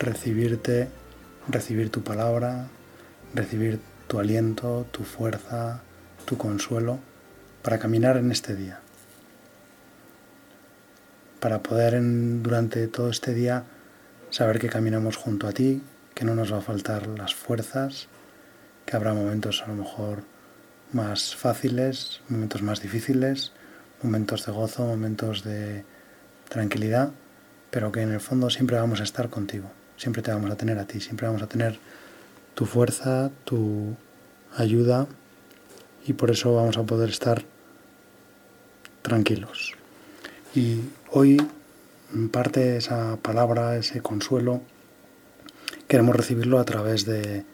recibirte, recibir tu palabra, recibir tu aliento, tu fuerza, tu consuelo para caminar en este día. Para poder durante todo este día saber que caminamos junto a ti, que no nos va a faltar las fuerzas, que habrá momentos a lo mejor más fáciles, momentos más difíciles, momentos de gozo, momentos de tranquilidad, pero que en el fondo siempre vamos a estar contigo siempre te vamos a tener a ti, siempre vamos a tener tu fuerza, tu ayuda y por eso vamos a poder estar tranquilos. Y hoy, en parte, esa palabra, ese consuelo, queremos recibirlo a través de,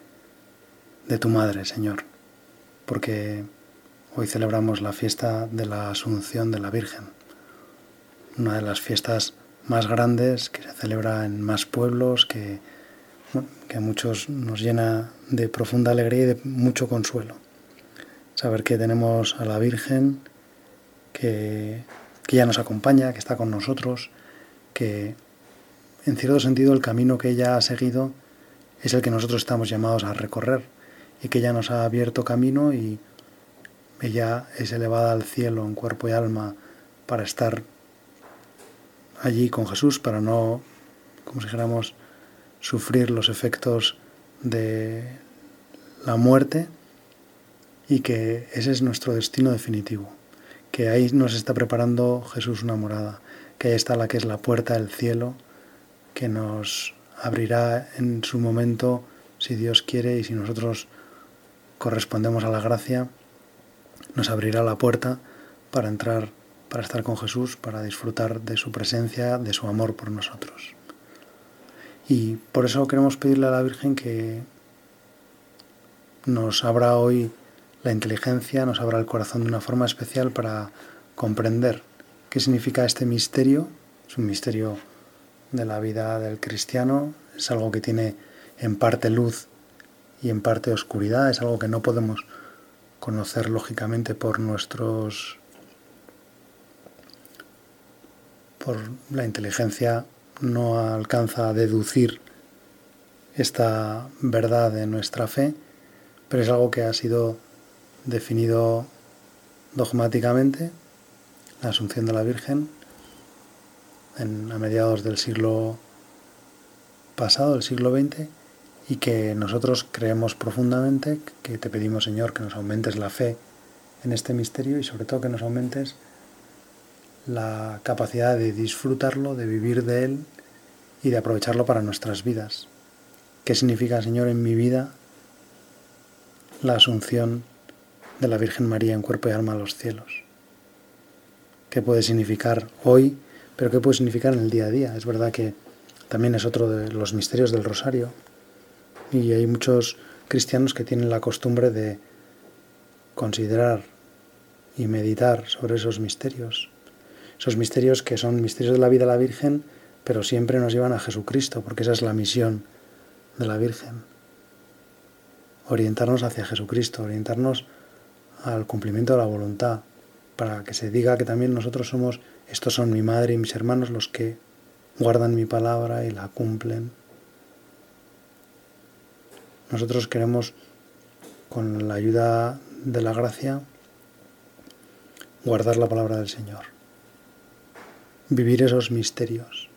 de tu Madre, Señor, porque hoy celebramos la fiesta de la Asunción de la Virgen, una de las fiestas más grandes, que se celebra en más pueblos, que, que a muchos nos llena de profunda alegría y de mucho consuelo. Saber que tenemos a la Virgen, que, que ella nos acompaña, que está con nosotros, que en cierto sentido el camino que ella ha seguido es el que nosotros estamos llamados a recorrer y que ella nos ha abierto camino y ella es elevada al cielo en cuerpo y alma para estar allí con Jesús para no, como si dijéramos, sufrir los efectos de la muerte y que ese es nuestro destino definitivo, que ahí nos está preparando Jesús una morada, que ahí está la que es la puerta del cielo, que nos abrirá en su momento si Dios quiere y si nosotros correspondemos a la gracia, nos abrirá la puerta para entrar para estar con Jesús, para disfrutar de su presencia, de su amor por nosotros. Y por eso queremos pedirle a la Virgen que nos abra hoy la inteligencia, nos abra el corazón de una forma especial para comprender qué significa este misterio. Es un misterio de la vida del cristiano, es algo que tiene en parte luz y en parte oscuridad, es algo que no podemos conocer lógicamente por nuestros por la inteligencia no alcanza a deducir esta verdad de nuestra fe, pero es algo que ha sido definido dogmáticamente, la Asunción de la Virgen, en, a mediados del siglo pasado, del siglo XX, y que nosotros creemos profundamente, que te pedimos Señor que nos aumentes la fe en este misterio y sobre todo que nos aumentes la capacidad de disfrutarlo, de vivir de él y de aprovecharlo para nuestras vidas. ¿Qué significa, Señor, en mi vida la asunción de la Virgen María en cuerpo y alma a los cielos? ¿Qué puede significar hoy, pero qué puede significar en el día a día? Es verdad que también es otro de los misterios del rosario y hay muchos cristianos que tienen la costumbre de considerar y meditar sobre esos misterios esos misterios que son misterios de la vida de la Virgen, pero siempre nos llevan a Jesucristo, porque esa es la misión de la Virgen. Orientarnos hacia Jesucristo, orientarnos al cumplimiento de la voluntad, para que se diga que también nosotros somos, estos son mi madre y mis hermanos los que guardan mi palabra y la cumplen. Nosotros queremos, con la ayuda de la gracia, guardar la palabra del Señor vivir esos misterios,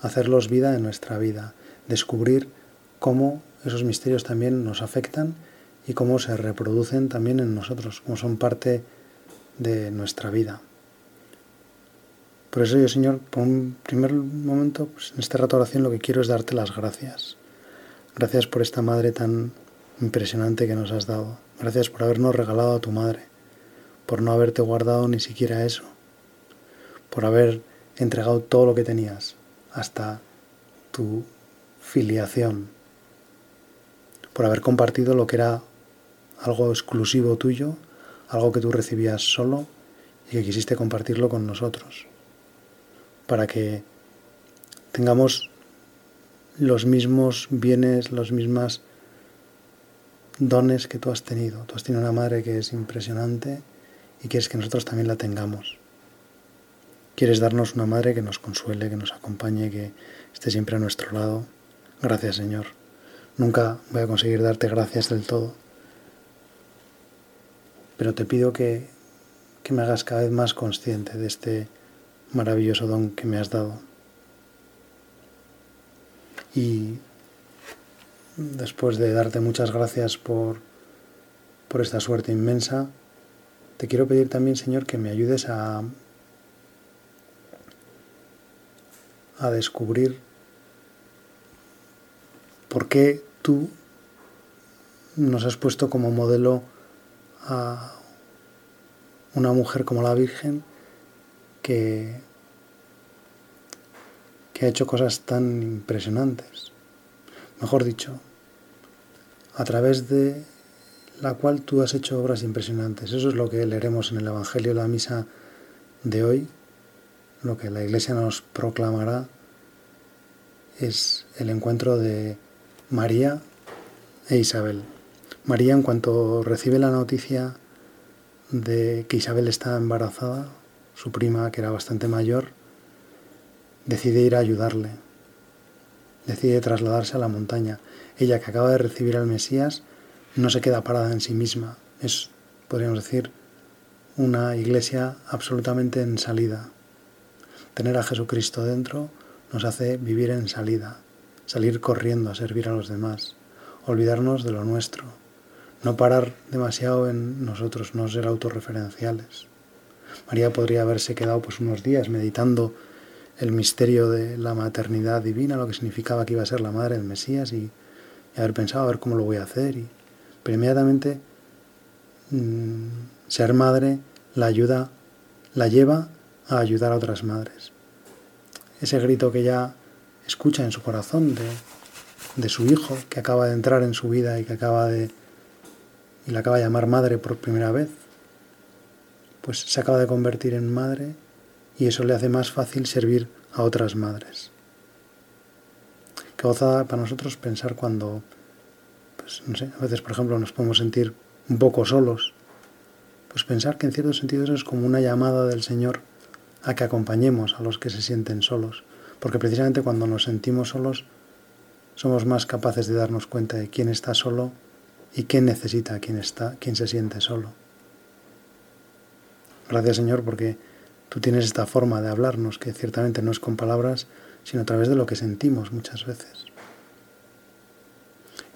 hacerlos vida en nuestra vida, descubrir cómo esos misterios también nos afectan y cómo se reproducen también en nosotros, cómo son parte de nuestra vida. Por eso yo, Señor, por un primer momento, pues en este rato oración lo que quiero es darte las gracias. Gracias por esta madre tan impresionante que nos has dado. Gracias por habernos regalado a tu madre, por no haberte guardado ni siquiera eso, por haber entregado todo lo que tenías, hasta tu filiación, por haber compartido lo que era algo exclusivo tuyo, algo que tú recibías solo y que quisiste compartirlo con nosotros, para que tengamos los mismos bienes, los mismos dones que tú has tenido. Tú has tenido una madre que es impresionante y quieres que nosotros también la tengamos. Quieres darnos una madre que nos consuele, que nos acompañe, que esté siempre a nuestro lado. Gracias Señor. Nunca voy a conseguir darte gracias del todo. Pero te pido que, que me hagas cada vez más consciente de este maravilloso don que me has dado. Y después de darte muchas gracias por, por esta suerte inmensa, te quiero pedir también, Señor, que me ayudes a a descubrir por qué tú nos has puesto como modelo a una mujer como la Virgen que, que ha hecho cosas tan impresionantes. Mejor dicho, a través de la cual tú has hecho obras impresionantes. Eso es lo que leeremos en el Evangelio de la Misa de hoy, lo que la Iglesia nos proclamará es el encuentro de María e Isabel. María, en cuanto recibe la noticia de que Isabel está embarazada, su prima, que era bastante mayor, decide ir a ayudarle. Decide trasladarse a la montaña. Ella, que acaba de recibir al Mesías, no se queda parada en sí misma. Es, podríamos decir, una iglesia absolutamente en salida tener a Jesucristo dentro nos hace vivir en salida, salir corriendo a servir a los demás, olvidarnos de lo nuestro, no parar demasiado en nosotros, no ser autorreferenciales. María podría haberse quedado pues unos días meditando el misterio de la maternidad divina, lo que significaba que iba a ser la madre del Mesías y, haber pensado a ver cómo lo voy a hacer. Y, pero inmediatamente mm, ser madre la ayuda, la lleva a ayudar a otras madres. Ese grito que ya escucha en su corazón de, de su hijo que acaba de entrar en su vida y que acaba de y la acaba de llamar madre por primera vez, pues se acaba de convertir en madre y eso le hace más fácil servir a otras madres. Qué gozada para nosotros pensar cuando, pues no sé, a veces por ejemplo nos podemos sentir un poco solos, pues pensar que en cierto sentido eso es como una llamada del Señor a que acompañemos a los que se sienten solos, porque precisamente cuando nos sentimos solos somos más capaces de darnos cuenta de quién está solo y quién necesita quien está, quien se siente solo. Gracias Señor porque tú tienes esta forma de hablarnos que ciertamente no es con palabras, sino a través de lo que sentimos muchas veces.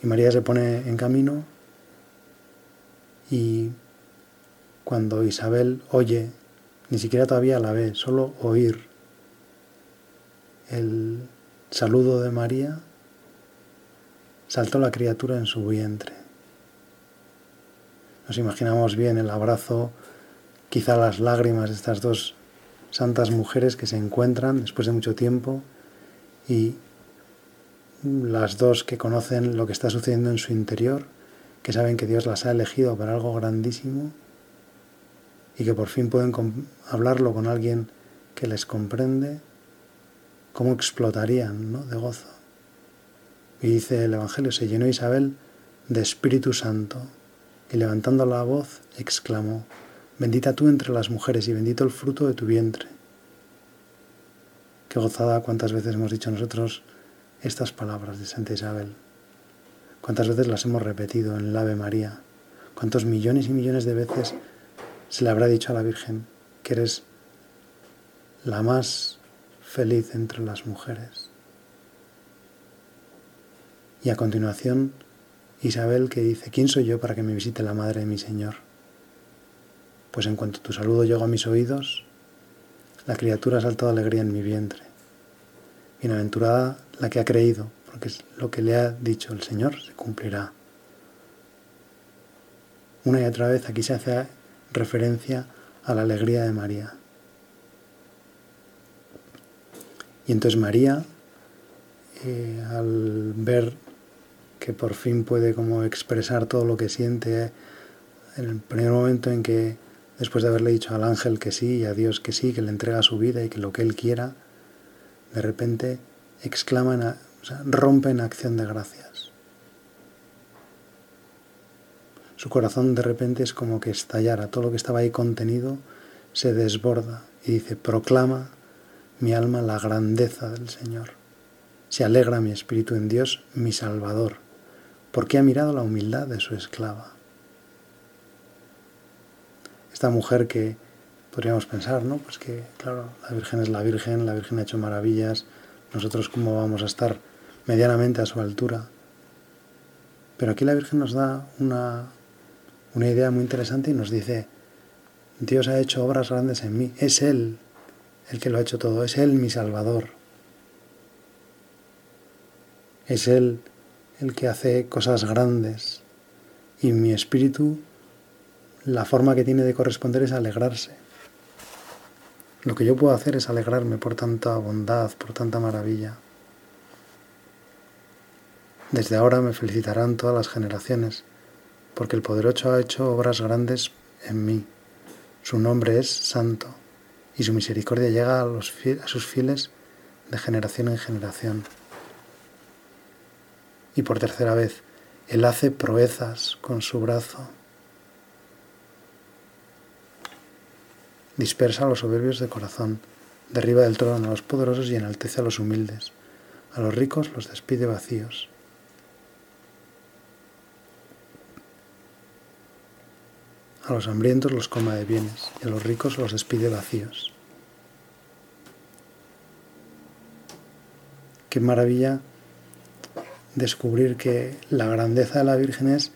Y María se pone en camino y cuando Isabel oye ni siquiera todavía la ve, solo oír el saludo de María, saltó la criatura en su vientre. Nos imaginamos bien el abrazo, quizá las lágrimas de estas dos santas mujeres que se encuentran después de mucho tiempo y las dos que conocen lo que está sucediendo en su interior, que saben que Dios las ha elegido para algo grandísimo y que por fin pueden hablarlo con alguien que les comprende, cómo explotarían ¿no? de gozo. Y dice el Evangelio, se llenó Isabel de Espíritu Santo y levantando la voz exclamó, bendita tú entre las mujeres y bendito el fruto de tu vientre. Qué gozada cuántas veces hemos dicho nosotros estas palabras de Santa Isabel. Cuántas veces las hemos repetido en el Ave María. Cuántos millones y millones de veces se le habrá dicho a la Virgen que eres la más feliz entre las mujeres. Y a continuación, Isabel que dice, ¿quién soy yo para que me visite la madre de mi Señor? Pues en cuanto tu saludo llegó a mis oídos, la criatura saltó de alegría en mi vientre. Bienaventurada la que ha creído, porque lo que le ha dicho el Señor se cumplirá. Una y otra vez aquí se hace referencia a la alegría de María. Y entonces María eh, al ver que por fin puede como expresar todo lo que siente, en el primer momento en que después de haberle dicho al ángel que sí y a Dios que sí, que le entrega su vida y que lo que él quiera, de repente exclama, o sea, rompe en acción de gracias. Su corazón de repente es como que estallara, todo lo que estaba ahí contenido se desborda y dice, proclama mi alma la grandeza del Señor. Se alegra mi espíritu en Dios, mi Salvador, porque ha mirado la humildad de su esclava. Esta mujer que podríamos pensar, ¿no? Pues que, claro, la Virgen es la Virgen, la Virgen ha hecho maravillas, nosotros cómo vamos a estar medianamente a su altura. Pero aquí la Virgen nos da una, una idea muy interesante y nos dice, Dios ha hecho obras grandes en mí, es Él el que lo ha hecho todo, es Él mi Salvador. Es Él el que hace cosas grandes y mi espíritu, la forma que tiene de corresponder es alegrarse. Lo que yo puedo hacer es alegrarme por tanta bondad, por tanta maravilla. Desde ahora me felicitarán todas las generaciones, porque el Poderoso ha hecho obras grandes en mí. Su nombre es Santo, y su misericordia llega a, sus fieles de generación en generación. Y por tercera vez, Él hace proezas con su brazo. Dispersa a los soberbios de corazón, derriba del trono a los poderosos y enaltece a los humildes. A los ricos los despide vacíos. A los hambrientos los coma de bienes y a los ricos los despide vacíos. Qué maravilla descubrir que la grandeza de la Virgen es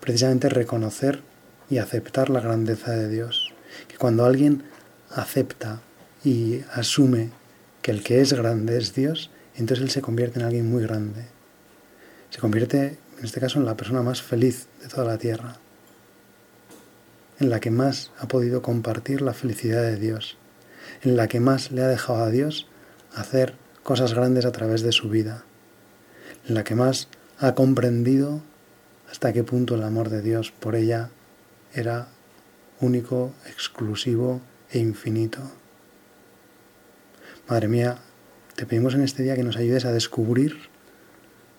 precisamente reconocer y aceptar la grandeza de Dios. Que cuando alguien acepta y asume que el que es grande es Dios, entonces él se convierte en alguien muy grande. Se convierte, en este caso, en la persona más feliz de toda la tierra en la que más ha podido compartir la felicidad de Dios, en la que más le ha dejado a Dios hacer cosas grandes a través de su vida, en la que más ha comprendido hasta qué punto el amor de Dios por ella era único, exclusivo e infinito. Madre mía, te pedimos en este día que nos ayudes a descubrir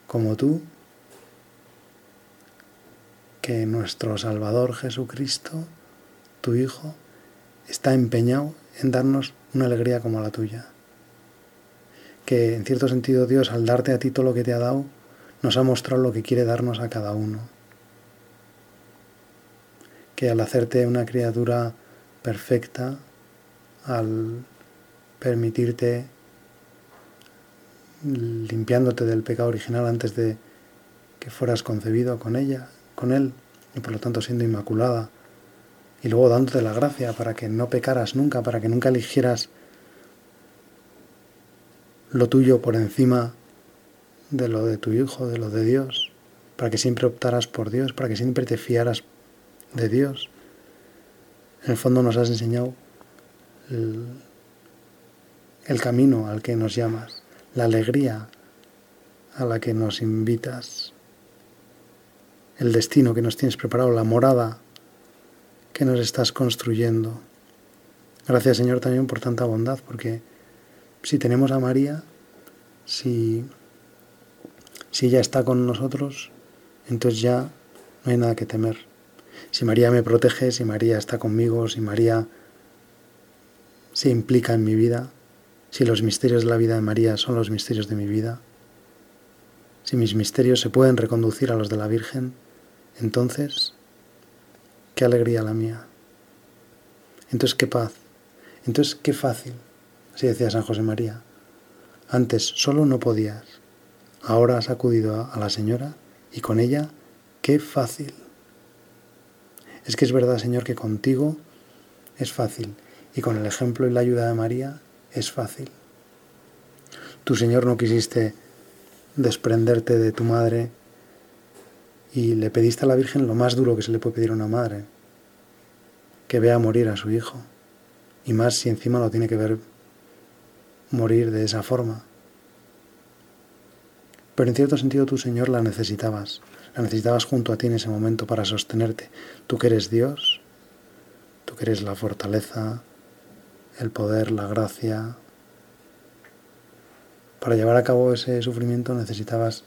como tú que nuestro Salvador Jesucristo, tu Hijo, está empeñado en darnos una alegría como la tuya. Que en cierto sentido Dios, al darte a ti todo lo que te ha dado, nos ha mostrado lo que quiere darnos a cada uno. Que al hacerte una criatura perfecta, al permitirte limpiándote del pecado original antes de que fueras concebido con ella, con Él y por lo tanto siendo inmaculada. Y luego dándote la gracia para que no pecaras nunca, para que nunca eligieras lo tuyo por encima de lo de tu Hijo, de lo de Dios, para que siempre optaras por Dios, para que siempre te fiaras de Dios. En el fondo nos has enseñado el, el camino al que nos llamas, la alegría a la que nos invitas el destino que nos tienes preparado, la morada que nos estás construyendo. Gracias Señor también por tanta bondad, porque si tenemos a María, si, si ella está con nosotros, entonces ya no hay nada que temer. Si María me protege, si María está conmigo, si María se implica en mi vida, si los misterios de la vida de María son los misterios de mi vida, si mis misterios se pueden reconducir a los de la Virgen, entonces, qué alegría la mía. Entonces, qué paz. Entonces, qué fácil. Así decía San José María. Antes solo no podías. Ahora has acudido a la Señora y con ella, qué fácil. Es que es verdad, Señor, que contigo es fácil y con el ejemplo y la ayuda de María es fácil. Tu Señor, no quisiste desprenderte de tu madre y le pediste a la Virgen lo más duro que se le puede pedir a una madre, que vea morir a su hijo, y más si encima lo tiene que ver morir de esa forma. pero en cierto sentido tú, Señor, la necesitabas. La necesitabas junto a ti en ese momento para sostenerte. Tú que eres Dios, tú que eres la fortaleza, el poder, la gracia. Para llevar a cabo ese sufrimiento necesitabas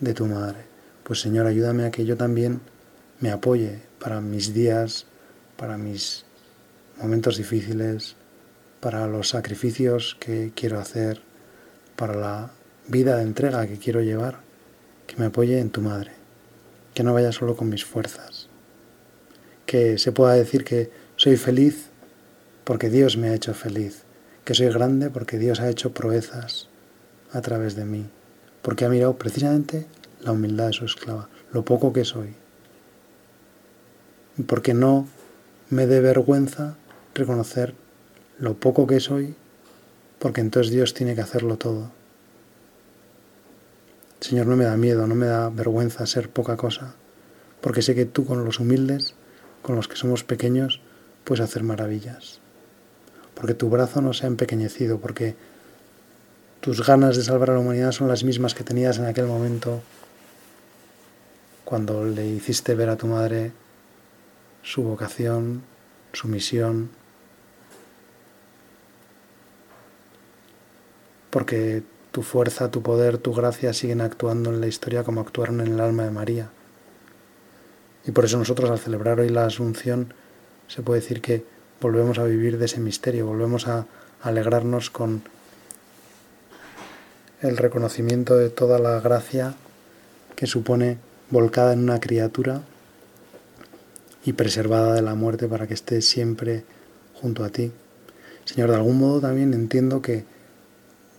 de tu madre. Pues Señor, ayúdame a que yo también me apoye para mis días, para mis momentos difíciles, para los sacrificios que quiero hacer, para la vida de entrega que quiero llevar, que me apoye en tu madre, que no vaya solo con mis fuerzas, que se pueda decir que soy feliz porque Dios me ha hecho feliz, que soy grande porque Dios ha hecho proezas a través de mí, porque ha mirado precisamente la humildad de su esclava, lo poco que soy, porque no me dé vergüenza reconocer lo poco que soy, porque entonces Dios tiene que hacerlo todo. Señor, no me da miedo, no me da vergüenza ser poca cosa, porque sé que tú con los humildes, con los que somos pequeños, puedes hacer maravillas. Porque tu brazo no se ha empequeñecido, porque tus ganas de salvar a la humanidad son las mismas que tenías en aquel momento cuando le hiciste ver a tu madre su vocación, su misión, porque tu fuerza, tu poder, tu gracia siguen actuando en la historia como actuaron en el alma de María. Y por eso nosotros al celebrar hoy la Asunción se puede decir que volvemos a vivir de ese misterio, volvemos a alegrarnos con el reconocimiento de toda la gracia que supone volcada en una criatura y preservada de la muerte para que esté siempre junto a ti. Señor, de algún modo también entiendo que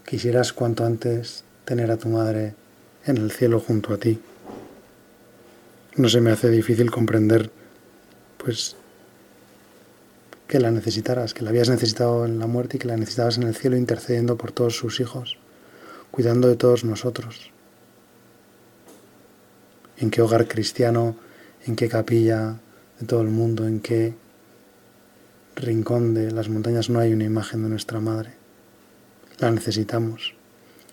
quisieras cuanto antes tener a tu madre en el cielo junto a ti. No se me hace difícil comprender, pues, que la necesitaras, que la habías necesitado en la muerte y que la necesitabas en el cielo intercediendo por todos sus hijos, cuidando de todos nosotros. En qué hogar cristiano, en qué capilla de todo el mundo, en qué rincón de las montañas no hay una imagen de nuestra madre. La necesitamos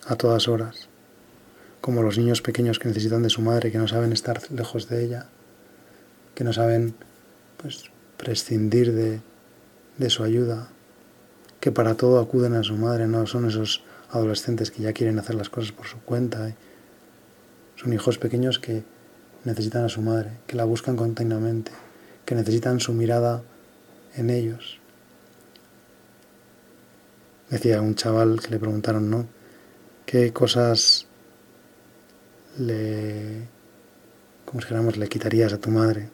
a todas horas, como los niños pequeños que necesitan de su madre, que no saben estar lejos de ella, que no saben pues, prescindir de, de su ayuda, que para todo acuden a su madre, no son esos adolescentes que ya quieren hacer las cosas por su cuenta. ¿eh? Son hijos pequeños que necesitan a su madre, que la buscan continuamente, que necesitan su mirada en ellos. Decía un chaval que le preguntaron, ¿no? ¿Qué cosas le, como si le quitarías a tu madre?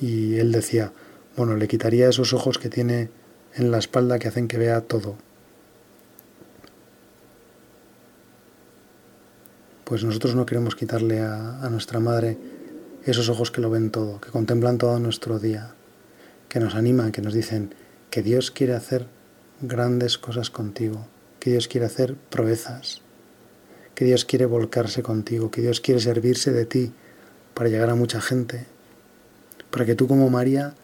Y él decía, bueno, le quitaría esos ojos que tiene en la espalda que hacen que vea todo. Pues nosotros no queremos quitarle a, nuestra madre esos ojos que lo ven todo, que contemplan todo nuestro día, que nos animan, que nos dicen, que Dios quiere hacer grandes cosas contigo, que Dios quiere hacer proezas, que Dios quiere volcarse contigo, que Dios quiere servirse de ti para llegar a mucha gente, para que tú como María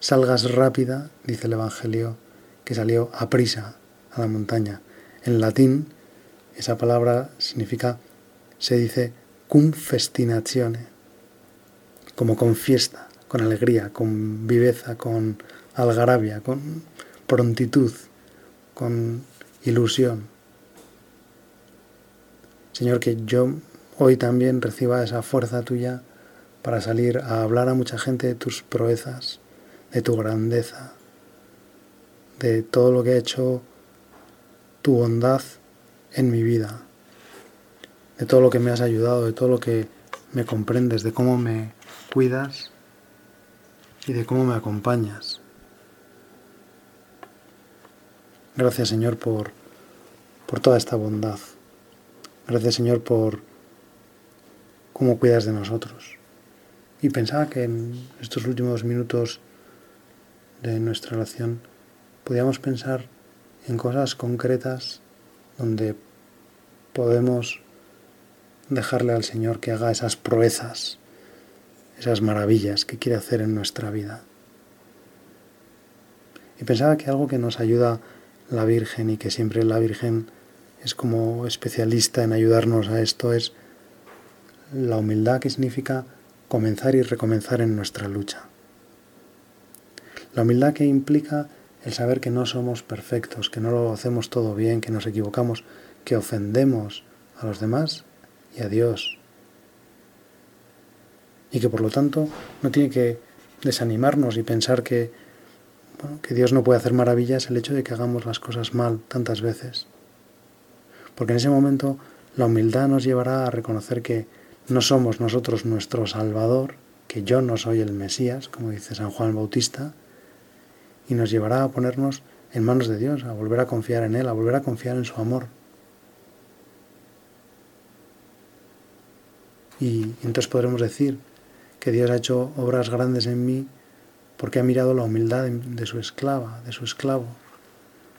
salgas rápida, dice el Evangelio, que salió a prisa a la montaña. En latín, esa palabra significa, se dice cum festinazione, como con fiesta, con alegría, con viveza, con algarabia, con prontitud, con ilusión. Señor, que yo hoy también reciba esa fuerza tuya para salir a hablar a mucha gente de tus proezas, de tu grandeza, de todo lo que ha hecho tu bondad en mi vida, de todo lo que me has ayudado, de todo lo que me comprendes, de cómo me cuidas y de cómo me acompañas. Gracias Señor por, por toda esta bondad. Gracias Señor por cómo cuidas de nosotros. Y pensaba que en estos últimos minutos de nuestra relación podíamos pensar en cosas concretas donde podemos dejarle al Señor que haga esas proezas, esas maravillas que quiere hacer en nuestra vida. Y pensaba que algo que nos ayuda la Virgen y que siempre la Virgen es como especialista en ayudarnos a esto, es la humildad que significa comenzar y recomenzar en nuestra lucha. La humildad que implica el saber que no somos perfectos, que no lo hacemos todo bien, que nos equivocamos, que ofendemos a los demás y a Dios. Y que por lo tanto no tiene que desanimarnos y pensar que, que Dios no puede hacer maravillas el hecho de que hagamos las cosas mal tantas veces. Porque en ese momento la humildad nos llevará a reconocer que no somos nosotros nuestro Salvador, que yo no soy el Mesías, como dice San Juan Bautista, y nos llevará a ponernos en manos de Dios, a volver a confiar en Él, a volver a confiar en su amor. Y entonces podremos decir que Dios ha hecho obras grandes en mí porque ha mirado la humildad de su esclava, de su esclavo,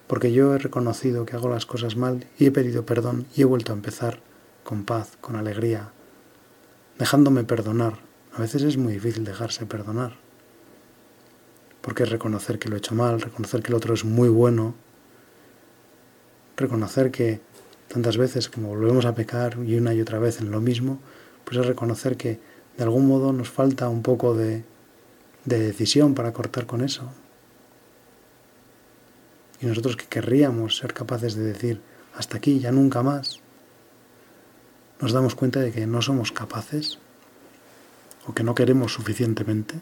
porque yo he reconocido que hago las cosas mal y he pedido perdón y he vuelto a empezar con paz, con alegría, dejándome perdonar. A veces es muy difícil dejarse perdonar, porque es reconocer que lo he hecho mal, reconocer que el otro es muy bueno, reconocer que tantas veces como volvemos a pecar y una y otra vez en lo mismo, pues es reconocer que de algún modo nos falta un poco de, de decisión para cortar con eso. Y nosotros que querríamos ser capaces de decir, hasta aquí, ya nunca más, nos damos cuenta de que no somos capaces o que no queremos suficientemente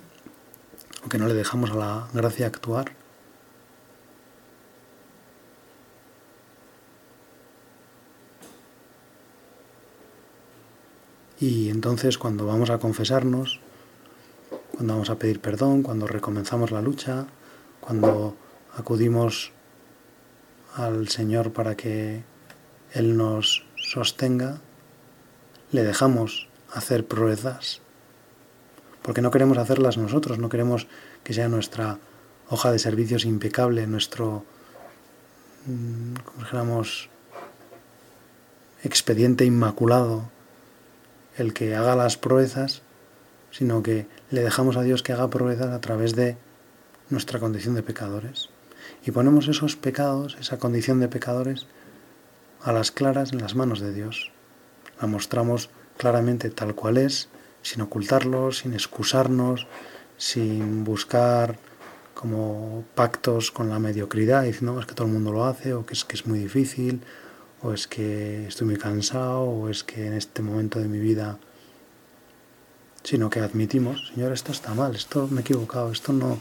o que no le dejamos a la gracia actuar. Y entonces cuando vamos a confesarnos, cuando vamos a pedir perdón, cuando recomenzamos la lucha, cuando acudimos al Señor para que Él nos sostenga, le dejamos hacer proezas, porque no queremos hacerlas nosotros, no queremos que sea nuestra hoja de servicios impecable, nuestro, mm, como dijéramos, expediente inmaculado, el que haga las proezas, sino que le dejamos a Dios que haga proezas a través de nuestra condición de pecadores. Y ponemos esos pecados, esa condición de pecadores, a las claras en las manos de Dios la mostramos claramente tal cual es, sin ocultarlo, sin excusarnos, sin buscar como pactos con la mediocridad, diciendo es que todo el mundo lo hace, o que es que es muy difícil, o es que estoy muy cansado, o es que en este momento de mi vida, sino que admitimos, Señor, esto está mal, esto me he equivocado, esto no,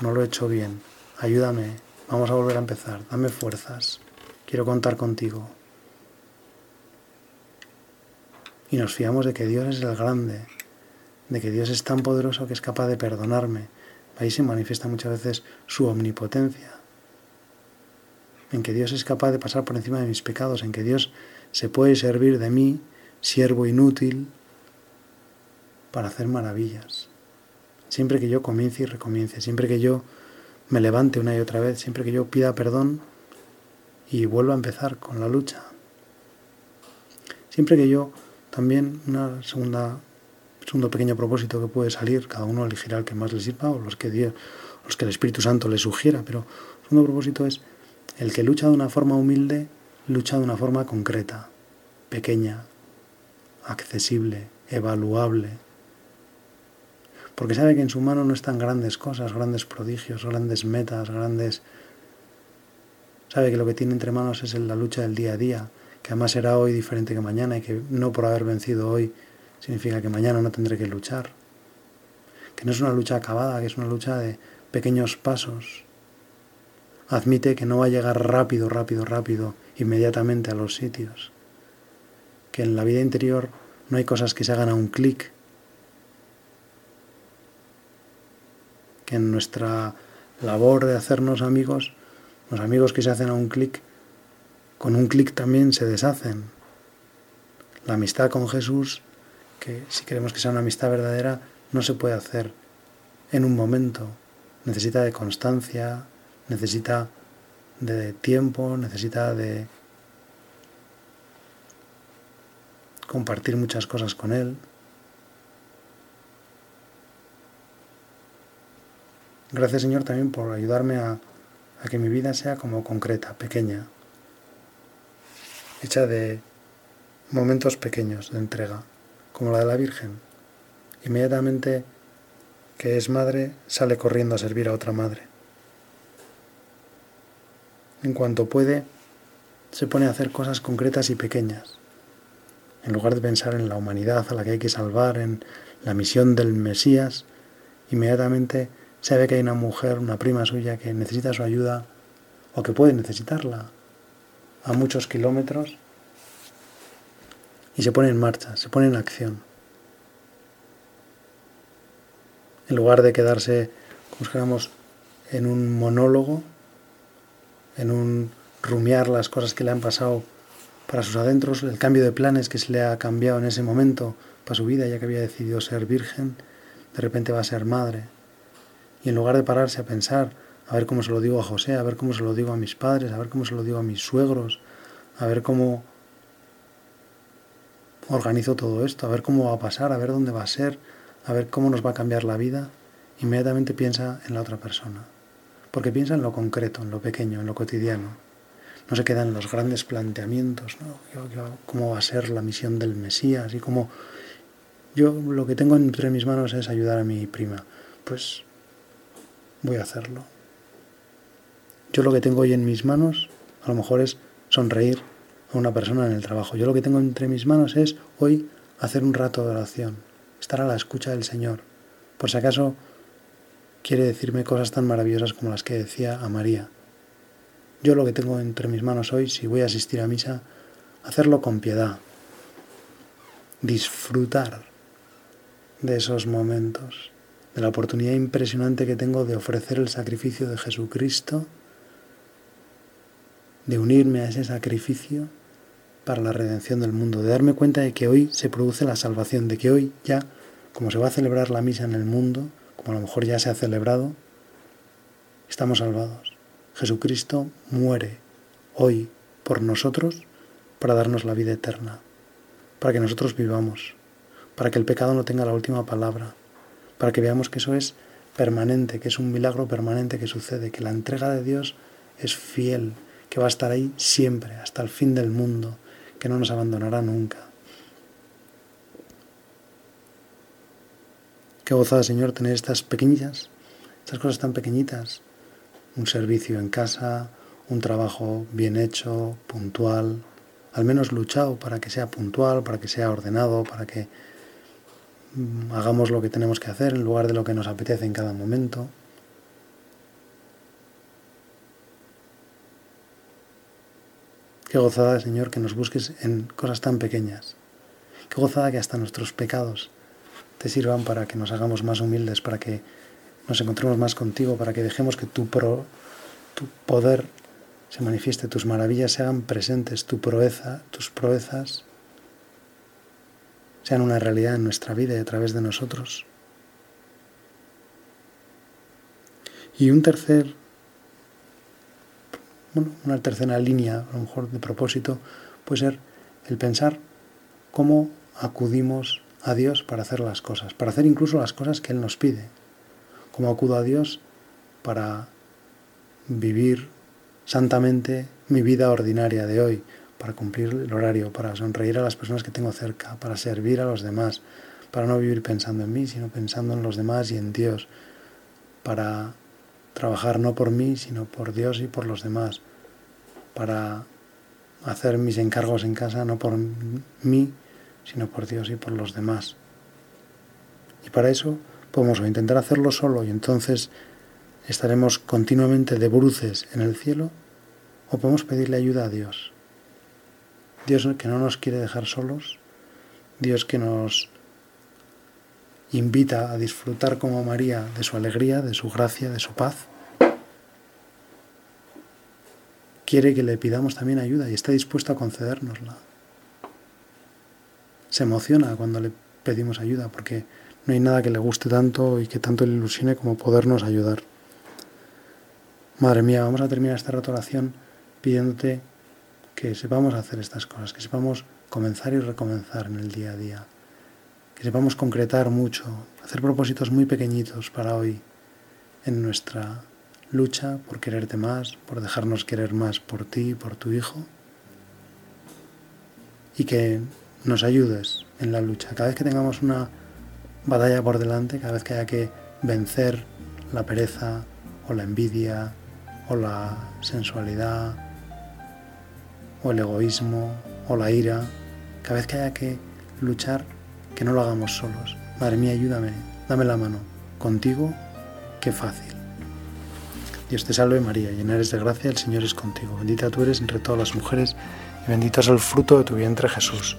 no lo he hecho bien, ayúdame, vamos a volver a empezar, dame fuerzas, quiero contar contigo. y nos fiamos de que Dios es el grande, de que Dios es tan poderoso que es capaz de perdonarme. Ahí se manifiesta muchas veces su omnipotencia, en que Dios es capaz de pasar por encima de mis pecados, en que Dios se puede servir de mí, siervo inútil, para hacer maravillas. Siempre que yo comience y recomience, siempre que yo me levante una y otra vez, siempre que yo pida perdón y vuelva a empezar con la lucha. Siempre que yo también una segunda, segundo pequeño propósito que puede salir, cada uno elegirá el que más le sirva o los que, los que el Espíritu Santo le sugiera, pero el segundo propósito es el que lucha de una forma humilde, lucha de una forma concreta, pequeña, accesible, evaluable, porque sabe que en su mano no están grandes cosas, grandes prodigios, grandes metas, grandes... Sabe que lo que tiene entre manos es la lucha del día a día, que además será hoy diferente que mañana y que no por haber vencido hoy significa que mañana no tendré que luchar. Que no es una lucha acabada, que es una lucha de pequeños pasos. Admite que no va a llegar rápido, rápido, rápido, inmediatamente a los sitios. Que en la vida interior no hay cosas que se hagan a un clic. Que en nuestra labor de hacernos amigos, los amigos que se hacen a un clic, con un clic también se deshacen. La amistad con Jesús, que si queremos que sea una amistad verdadera, no se puede hacer en un momento. Necesita de constancia, necesita de tiempo, necesita de compartir muchas cosas con Él. Gracias Señor también por ayudarme a, a que mi vida sea como concreta, pequeña, hecha de momentos pequeños de entrega, como la de la Virgen. Inmediatamente que es madre, sale corriendo a servir a otra madre. En cuanto puede, se pone a hacer cosas concretas y pequeñas. En lugar de pensar en la humanidad a la que hay que salvar, en la misión del Mesías, inmediatamente sabe que hay una mujer, una prima suya, que necesita su ayuda o que puede necesitarla a muchos kilómetros y se pone en marcha, se pone en acción. En lugar de quedarse, como dijéramos, en un monólogo, en un rumiar las cosas que le han pasado para sus adentros, el cambio de planes que se le ha cambiado en ese momento para su vida, ya que había decidido ser virgen, de repente va a ser madre. Y en lugar de pararse a pensar, a ver cómo se lo digo a José, a ver cómo se lo digo a mis padres, a ver cómo se lo digo a mis suegros, a ver cómo organizo todo esto, a ver cómo va a pasar, a ver dónde va a ser, a ver cómo nos va a cambiar la vida, inmediatamente piensa en la otra persona. Porque piensa en lo concreto, en lo pequeño, en lo cotidiano. No se queda en los grandes planteamientos, ¿no? cómo va a ser la misión del Mesías y cómo yo lo que tengo entre mis manos es ayudar a mi prima. Pues voy a hacerlo. Yo lo que tengo hoy en mis manos a lo mejor es sonreír a una persona en el trabajo. Yo lo que tengo entre mis manos es hoy hacer un rato de oración, estar a la escucha del Señor. Por si acaso quiere decirme cosas tan maravillosas como las que decía a María. Yo lo que tengo entre mis manos hoy, si voy a asistir a misa, hacerlo con piedad, disfrutar de esos momentos, de la oportunidad impresionante que tengo de ofrecer el sacrificio de Jesucristo, de unirme a ese sacrificio para la redención del mundo, de darme cuenta de que hoy se produce la salvación, de que hoy ya, como se va a celebrar la misa en el mundo, como a lo mejor ya se ha celebrado, estamos salvados. Jesucristo muere hoy por nosotros para darnos la vida eterna, para que nosotros vivamos, para que el pecado no tenga la última palabra, para que veamos que eso es permanente, que es un milagro permanente que sucede, que la entrega de Dios es fiel, que va a estar ahí siempre, hasta el fin del mundo, que no nos abandonará nunca. Qué gozada, Señor, tener estas pequeñas, estas cosas tan pequeñitas, un servicio en casa, un trabajo bien hecho, puntual, al menos luchado para que sea puntual, para que sea ordenado, para que mm, hagamos lo que tenemos que hacer en lugar de lo que nos apetece en cada momento. Qué gozada, Señor, que nos busques en cosas tan pequeñas. Qué gozada que hasta nuestros pecados te sirvan para que nos hagamos más humildes, para que nos encontremos más contigo, para que dejemos que tu, pro, tu poder se manifieste, tus maravillas se hagan presentes, tu proeza, tus proezas sean una realidad en nuestra vida y a través de nosotros. Y un tercer, bueno, una tercera línea, a lo mejor de propósito, puede ser el pensar cómo acudimos a Dios para hacer las cosas, para hacer incluso las cosas que Él nos pide. Cómo acudo a Dios para vivir santamente mi vida ordinaria de hoy, para cumplir el horario, para sonreír a las personas que tengo cerca, para servir a los demás, para no vivir pensando en mí, sino pensando en los demás y en Dios, para trabajar no por mí, sino por Dios y por los demás, para hacer mis encargos en casa no por mí, sino por Dios y por los demás. Y para eso podemos intentar hacerlo solo y entonces estaremos continuamente de bruces en el cielo o podemos pedirle ayuda a Dios. Dios que no nos quiere dejar solos, Dios que nos invita a disfrutar como María de su alegría, de su gracia, de su paz. Quiere que le pidamos también ayuda y está dispuesto a concedérnosla. Se emociona cuando le pedimos ayuda porque no hay nada que le guste tanto y que tanto le ilusione como podernos ayudar. Madre mía, vamos a terminar esta oración pidiéndote que sepamos hacer estas cosas, que sepamos comenzar y recomenzar en el día a día, que sepamos concretar mucho, hacer propósitos muy pequeñitos para hoy en nuestra lucha por quererte más, por dejarnos querer más por ti por tu Hijo. y que nos ayudes en la lucha. Cada vez que tengamos una batalla por delante, cada vez que haya que vencer la pereza o la envidia o la sensualidad o el egoísmo o la ira, cada vez que haya que luchar, que no lo hagamos solos. Madre mía, ayúdame, dame la mano. Contigo, qué fácil. Dios te salve María, llena eres de gracia, el Señor es contigo. Bendita tú eres entre todas las mujeres y bendito es el fruto de tu vientre Jesús.